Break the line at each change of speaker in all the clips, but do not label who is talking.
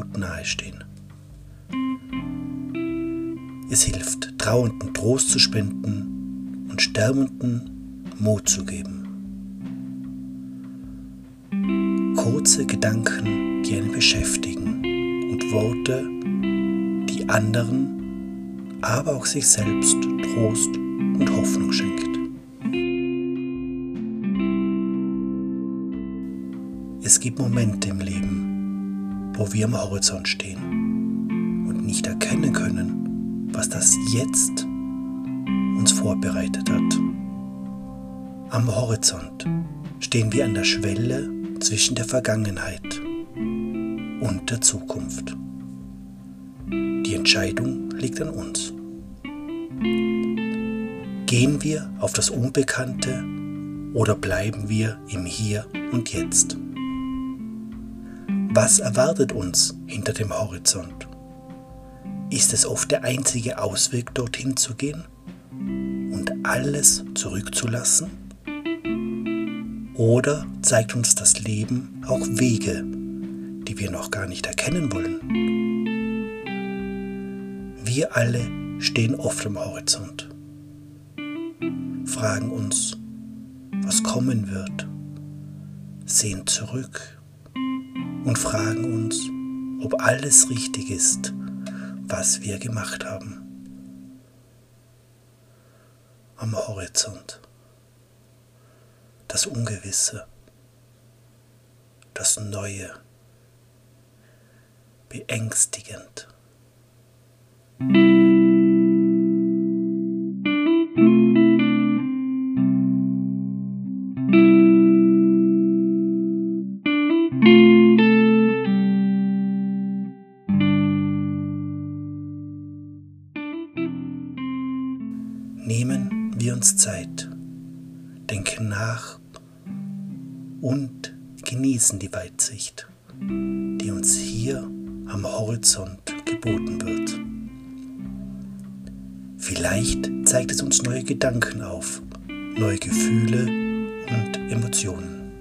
Tod nahestehen. Es hilft, Trauernden Trost zu spenden und Sterbenden Mut zu geben. kurze Gedanken, die einen beschäftigen und Worte, die anderen, aber auch sich selbst Trost und Hoffnung schenkt. Es gibt Momente im Leben, wo wir am Horizont stehen und nicht erkennen können, was das Jetzt uns vorbereitet hat. Am Horizont stehen wir an der Schwelle zwischen der Vergangenheit und der Zukunft. Die Entscheidung liegt an uns. Gehen wir auf das Unbekannte oder bleiben wir im Hier und Jetzt? Was erwartet uns hinter dem Horizont? Ist es oft der einzige Ausweg, dorthin zu gehen und alles zurückzulassen? Oder zeigt uns das Leben auch Wege, die wir noch gar nicht erkennen wollen? Wir alle stehen oft am Horizont, fragen uns, was kommen wird, sehen zurück und fragen uns, ob alles richtig ist, was wir gemacht haben. Am Horizont das Ungewisse, das Neue, beängstigend. Genießen die Weitsicht, die uns hier am Horizont geboten wird. Vielleicht zeigt es uns neue Gedanken auf, neue Gefühle und Emotionen.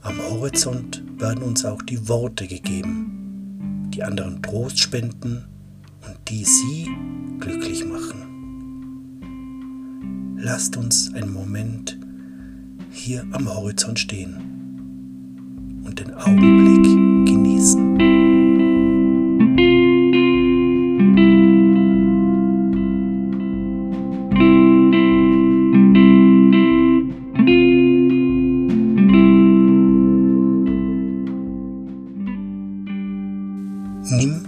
Am Horizont werden uns auch die Worte gegeben, die anderen Trost spenden und die sie glücklich machen. Lasst uns einen Moment hier am Horizont stehen und den Augenblick genießen. Nimm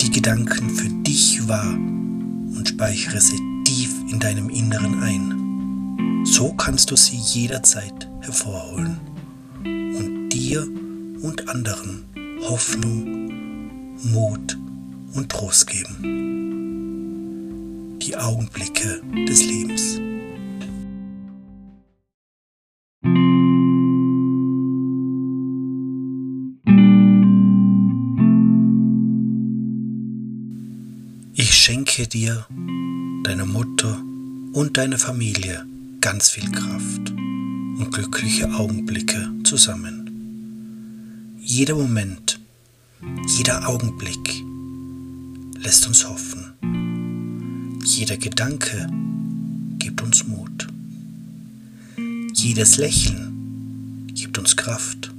die Gedanken für dich wahr und speichere sie in deinem Inneren ein. So kannst du sie jederzeit hervorholen und dir und anderen Hoffnung, Mut und Trost geben. Die Augenblicke des Lebens. Ich schenke dir deiner Mutter und deiner Familie ganz viel Kraft und glückliche Augenblicke zusammen. Jeder Moment, jeder Augenblick lässt uns hoffen. Jeder Gedanke gibt uns Mut. Jedes Lächeln gibt uns Kraft.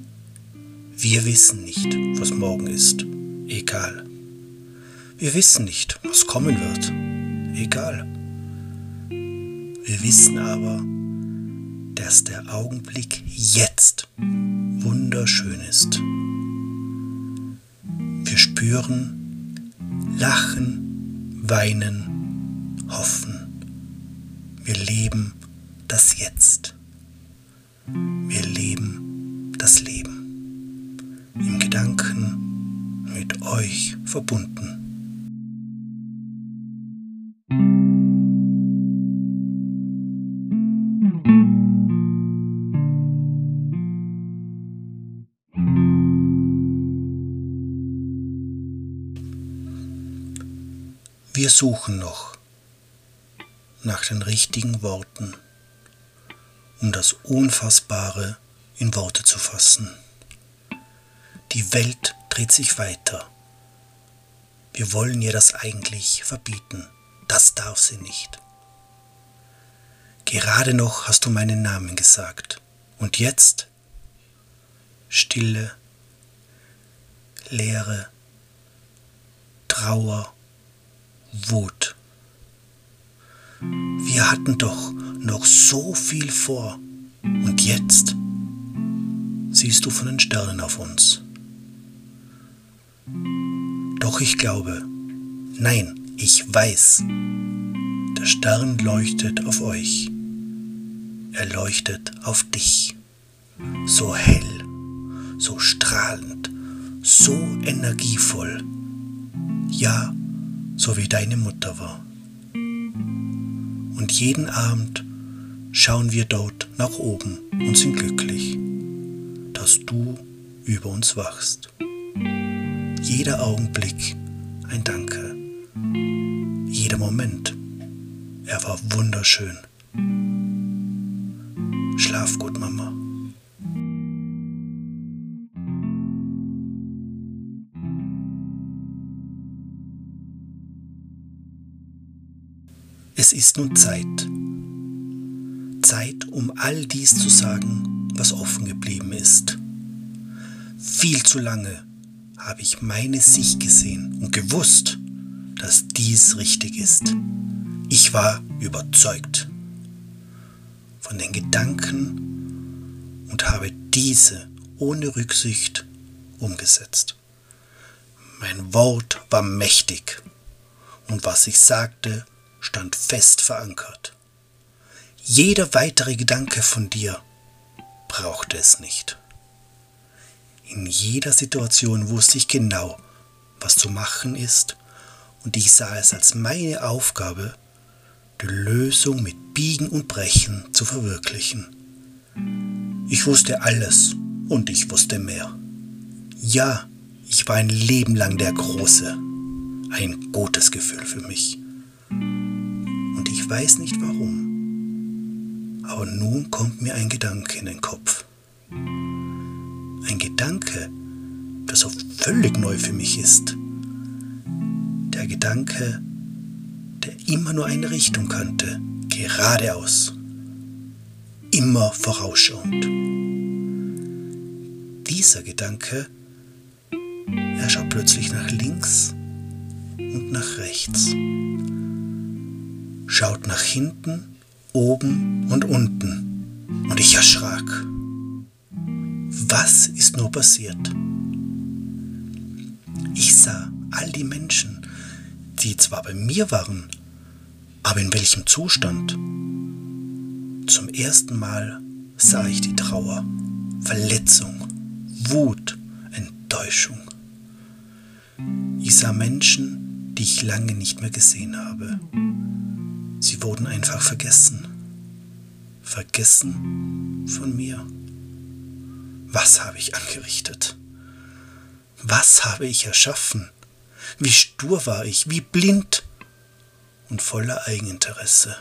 Wir wissen nicht, was morgen ist, egal. Wir wissen nicht, was kommen wird, egal. Wir wissen aber, dass der Augenblick jetzt wunderschön ist. Wir spüren, lachen, weinen, hoffen. Wir leben das Jetzt. Wir leben das Leben. Im Gedanken mit euch verbunden. Wir suchen noch nach den richtigen Worten, um das Unfassbare in Worte zu fassen. Die Welt dreht sich weiter. Wir wollen ihr das eigentlich verbieten. Das darf sie nicht. Gerade noch hast du meinen Namen gesagt. Und jetzt? Stille, Leere, Trauer, Wut. Wir hatten doch noch so viel vor. Und jetzt siehst du von den Sternen auf uns. Doch ich glaube, nein, ich weiß, der Stern leuchtet auf euch. Er leuchtet auf dich. So hell, so strahlend, so energievoll. Ja, so wie deine Mutter war. Und jeden Abend schauen wir dort nach oben und sind glücklich, dass du über uns wachst. Jeder Augenblick ein Danke. Jeder Moment. Er war wunderschön. Schlaf gut, Mama. Es ist nun Zeit. Zeit, um all dies zu sagen, was offen geblieben ist. Viel zu lange habe ich meine Sicht gesehen und gewusst, dass dies richtig ist. Ich war überzeugt von den Gedanken und habe diese ohne Rücksicht umgesetzt. Mein Wort war mächtig und was ich sagte, stand fest verankert. Jeder weitere Gedanke von dir brauchte es nicht. In jeder Situation wusste ich genau, was zu machen ist, und ich sah es als meine Aufgabe, die Lösung mit Biegen und Brechen zu verwirklichen. Ich wusste alles und ich wusste mehr. Ja, ich war ein Leben lang der Große. Ein gutes Gefühl für mich weiß nicht warum. Aber nun kommt mir ein Gedanke in den Kopf. Ein Gedanke, das so völlig neu für mich ist. Der Gedanke, der immer nur eine Richtung kannte, geradeaus. Immer vorausschauend. Dieser Gedanke, er schaut plötzlich nach links und nach rechts schaut nach hinten, oben und unten, und ich erschrak. Was ist nur passiert? Ich sah all die Menschen, die zwar bei mir waren, aber in welchem Zustand? Zum ersten Mal sah ich die Trauer, Verletzung, Wut, Enttäuschung. Ich sah Menschen, die ich lange nicht mehr gesehen habe. Sie wurden einfach vergessen. Vergessen von mir. Was habe ich angerichtet? Was habe ich erschaffen? Wie stur war ich, wie blind und voller Eigeninteresse.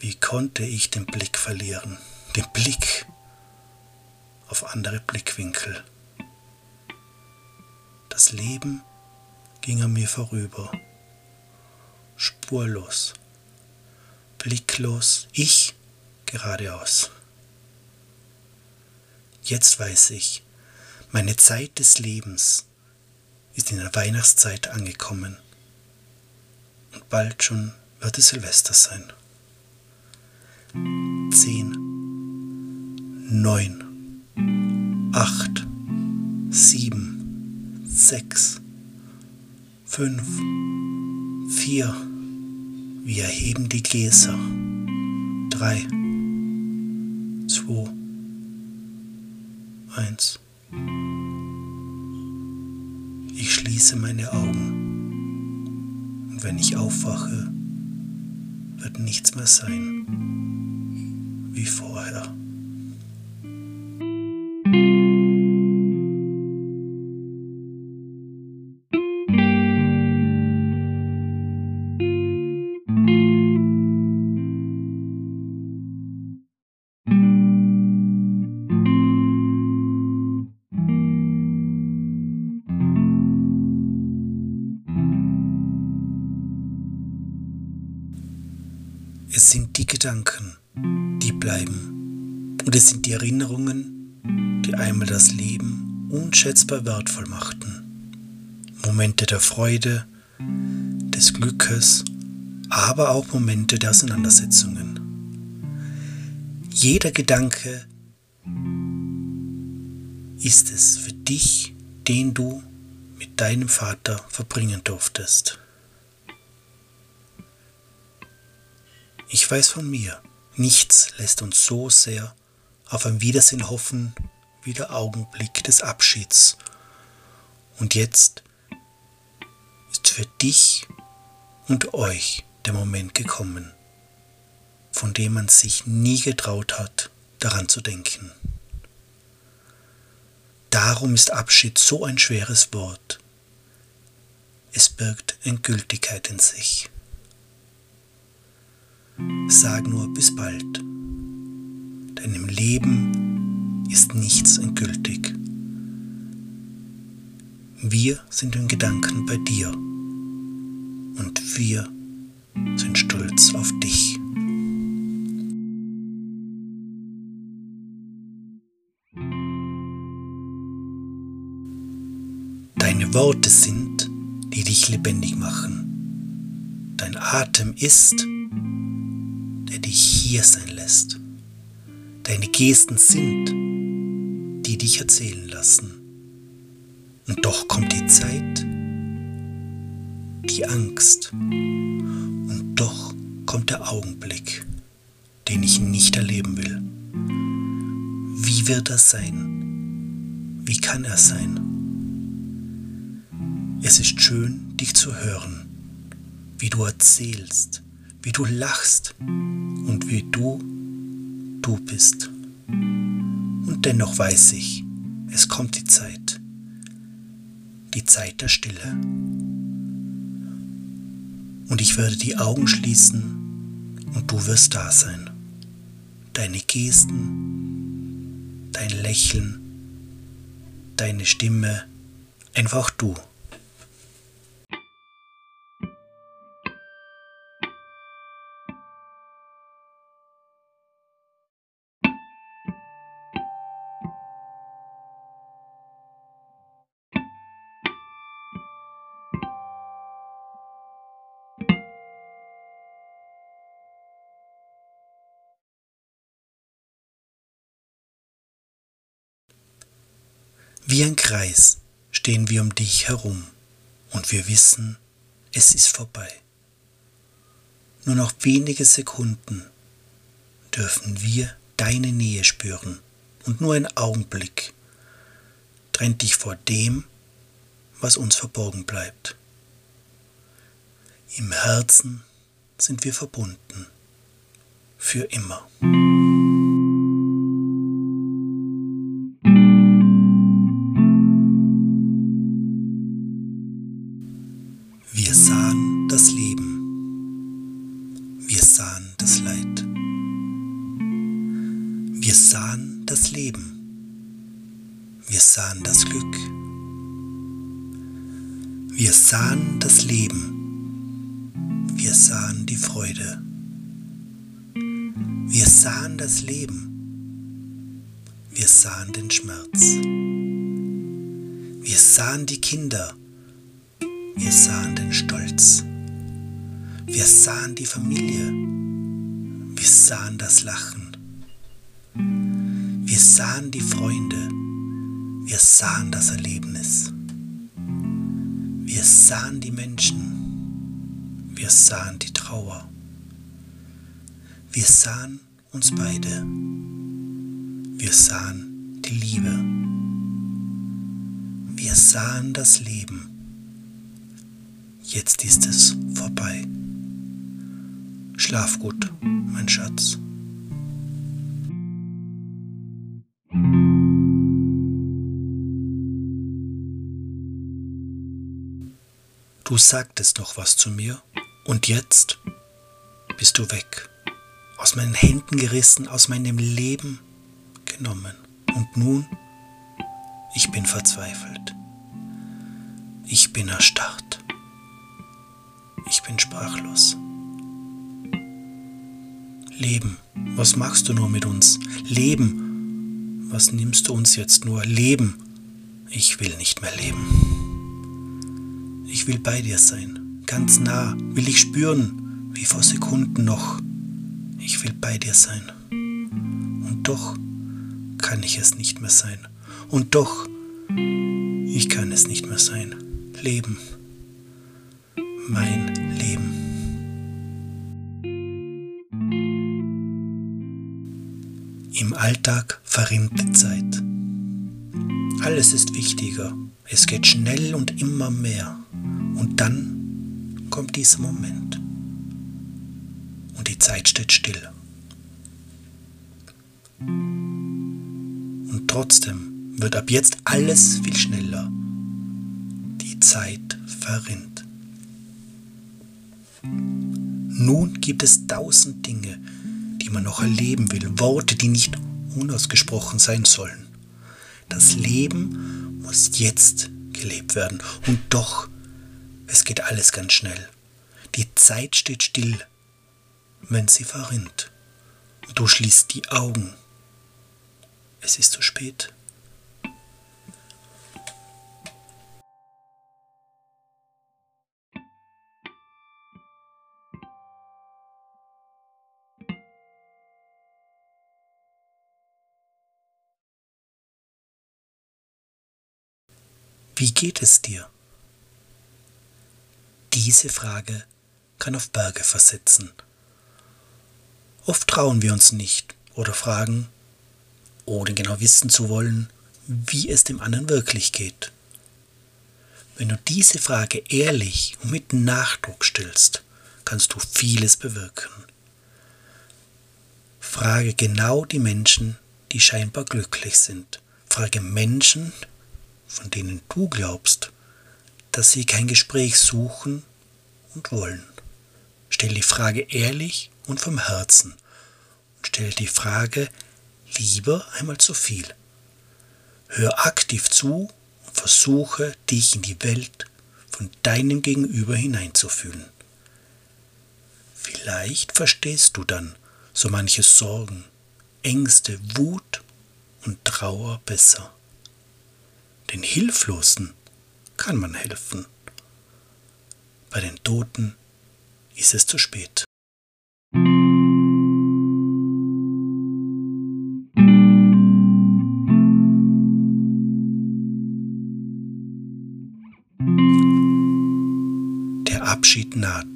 Wie konnte ich den Blick verlieren, den Blick auf andere Blickwinkel? Das Leben ging an mir vorüber spurlos, blicklos, ich geradeaus. Jetzt weiß ich, meine Zeit des Lebens ist in der Weihnachtszeit angekommen und bald schon wird es Silvester sein. Zehn, neun, acht, sieben, sechs, fünf, vier, wir erheben die Gläser. Drei, zwei, eins. schließe meine Augen. Und wenn ich aufwache, wird nichts mehr sein wie vorher. Es sind die Gedanken, die bleiben. Und es sind die Erinnerungen, die einmal das Leben unschätzbar wertvoll machten. Momente der Freude, des Glückes, aber auch Momente der Auseinandersetzungen. Jeder Gedanke ist es für dich, den du mit deinem Vater verbringen durftest. Ich weiß von mir, nichts lässt uns so sehr auf ein Wiedersehen hoffen wie der Augenblick des Abschieds. Und jetzt ist für dich und euch der Moment gekommen, von dem man sich nie getraut hat, daran zu denken. Darum ist Abschied so ein schweres Wort. Es birgt Endgültigkeit in sich. Sag nur bis bald. Denn im Leben ist nichts endgültig. Wir sind in Gedanken bei dir und wir sind stolz auf dich. Deine Worte sind, die dich lebendig machen. Dein Atem ist, der dich hier sein lässt. Deine Gesten sind, die dich erzählen lassen. Und doch kommt die Zeit, die Angst. Und doch kommt der Augenblick, den ich nicht erleben will. Wie wird er sein? Wie kann er sein? Es ist schön, dich zu hören, wie du erzählst, wie du lachst und wie du du bist. Und dennoch weiß ich, es kommt die Zeit, die Zeit der Stille. Und ich werde die Augen schließen und du wirst da sein. Deine Gesten, dein Lächeln, deine Stimme, einfach du. Kreis stehen wir um dich herum und wir wissen, es ist vorbei. Nur noch wenige Sekunden dürfen wir deine Nähe spüren und nur ein Augenblick trennt dich vor dem, was uns verborgen bleibt. Im Herzen sind wir verbunden, für immer. Sahen das Glück. Wir sahen das Leben. Wir sahen die Freude. Wir sahen das Leben. Wir sahen den Schmerz. Wir sahen die Kinder wir sahen den Stolz. Wir sahen die Familie. Wir sahen das Lachen. Wir sahen die Freunde. Wir sahen das Erlebnis. Wir sahen die Menschen. Wir sahen die Trauer. Wir sahen uns beide. Wir sahen die Liebe. Wir sahen das Leben Jetzt ist es vorbei. Schlaf gut, mein Schatz. Du sagtest doch was zu mir und jetzt bist du weg. Aus meinen Händen gerissen, aus meinem Leben genommen. Und nun, ich bin verzweifelt. Ich bin erstarrt. Ich bin sprachlos. Leben, was machst du nur mit uns? Leben, was nimmst du uns jetzt nur? Leben, ich will nicht mehr leben. Will bei dir sein, ganz nah, will ich spüren, wie vor Sekunden noch. Ich will bei dir sein. Und doch kann ich es nicht mehr sein. Und doch, ich kann es nicht mehr sein. Leben. Mein Leben. Im Alltag verrinnt die Zeit. Alles ist wichtiger. Es geht schnell und immer mehr. Und dann kommt dieser Moment. Und die Zeit steht still. Und trotzdem wird ab jetzt alles viel schneller. Die Zeit verrinnt. Nun gibt es tausend Dinge, die man noch erleben will, Worte, die nicht unausgesprochen sein sollen. Das Leben muss jetzt gelebt werden und doch es geht alles ganz schnell. Die Zeit steht still, wenn sie verrinnt. Du schließt die Augen. Es ist zu spät. Wie geht es dir? Diese Frage kann auf Berge versetzen. Oft trauen wir uns nicht oder fragen, ohne genau wissen zu wollen, wie es dem anderen wirklich geht. Wenn du diese Frage ehrlich und mit Nachdruck stellst, kannst du vieles bewirken. Frage genau die Menschen, die scheinbar glücklich sind. Frage Menschen, von denen du glaubst, dass sie kein Gespräch suchen und wollen. Stell die Frage ehrlich und vom Herzen und stell die Frage lieber einmal zu viel. Hör aktiv zu und versuche dich in die Welt von deinem Gegenüber hineinzufühlen. Vielleicht verstehst du dann so manche Sorgen, Ängste, Wut und Trauer besser. Den Hilflosen kann man helfen. Bei den Toten ist es zu spät. Der Abschied naht,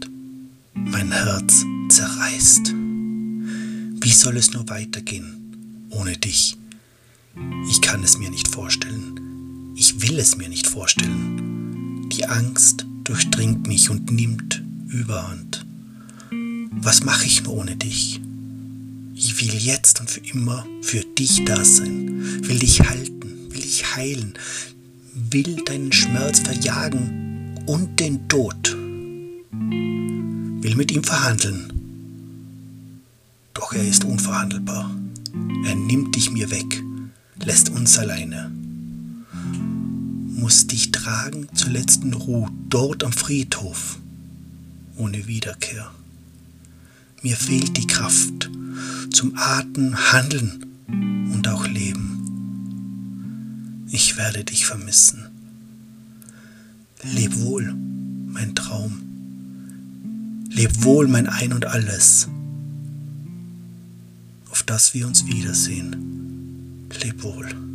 mein Herz zerreißt. Wie soll es nur weitergehen ohne dich? Ich kann es mir nicht vorstellen. Ich will es mir nicht vorstellen. Die Angst durchdringt mich und nimmt Überhand. Was mache ich nur ohne dich? Ich will jetzt und für immer für dich da sein, will dich halten, will dich heilen, will deinen Schmerz verjagen und den Tod, will mit ihm verhandeln. Doch er ist unverhandelbar. Er nimmt dich mir weg, lässt uns alleine muss dich tragen zur letzten Ruhe dort am Friedhof, ohne Wiederkehr. Mir fehlt die Kraft zum Atmen, Handeln und auch Leben. Ich werde dich vermissen. Leb wohl, mein Traum. Leb wohl, mein Ein und alles, auf das wir uns wiedersehen. Leb wohl.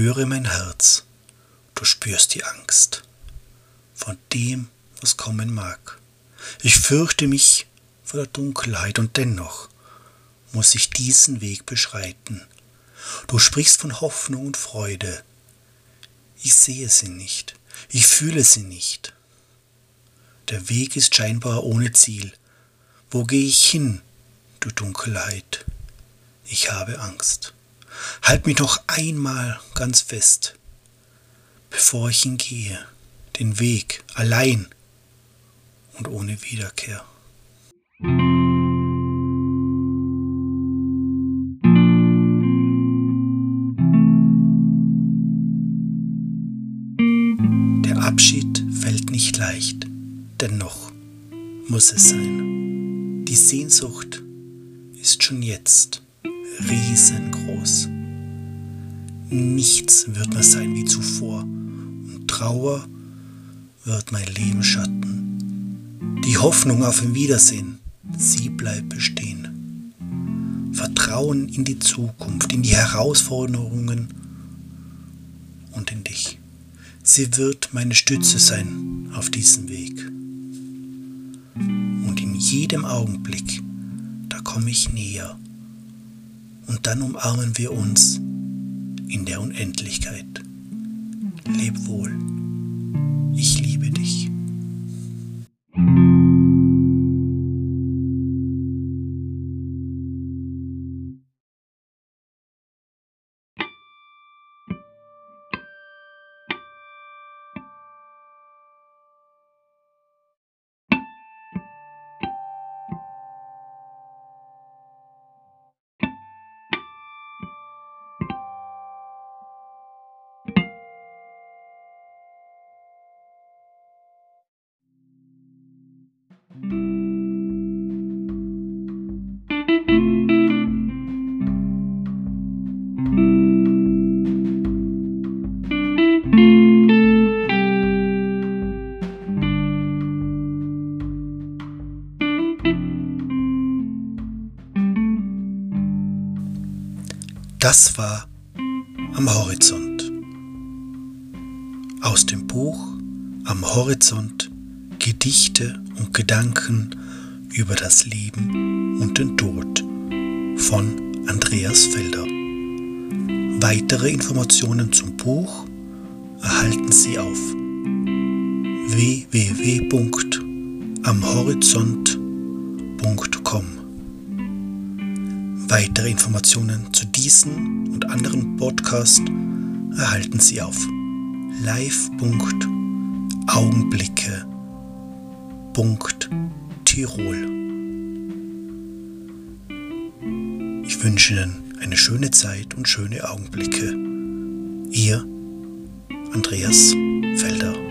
Berühre mein Herz, du spürst die Angst von dem, was kommen mag. Ich fürchte mich vor der Dunkelheit und dennoch muss ich diesen Weg beschreiten. Du sprichst von Hoffnung und Freude. Ich sehe sie nicht, ich fühle sie nicht. Der Weg ist scheinbar ohne Ziel. Wo gehe ich hin, du Dunkelheit? Ich habe Angst. Halt mich noch einmal ganz fest, bevor ich hingehe, den Weg allein und ohne Wiederkehr. Der Abschied fällt nicht leicht, dennoch muss es sein. Die Sehnsucht ist schon jetzt riesengroß. Nichts wird mehr sein wie zuvor und Trauer wird mein Leben schatten. Die Hoffnung auf ein Wiedersehen, sie bleibt bestehen. Vertrauen in die Zukunft, in die Herausforderungen und in dich. Sie wird meine Stütze sein auf diesem Weg. Und in jedem Augenblick, da komme ich näher und dann umarmen wir uns in der Unendlichkeit. Leb wohl, ich liebe Das war am Horizont. Aus dem Buch Am Horizont Gedichte und Gedanken über das Leben und den Tod von Andreas Felder. Weitere Informationen zum Buch erhalten Sie auf www.amhorizont.com. Weitere Informationen zu diesen und anderen Podcasts erhalten Sie auf live.augenblicke.tirol. Ich wünsche Ihnen eine schöne Zeit und schöne Augenblicke. Ihr Andreas Felder.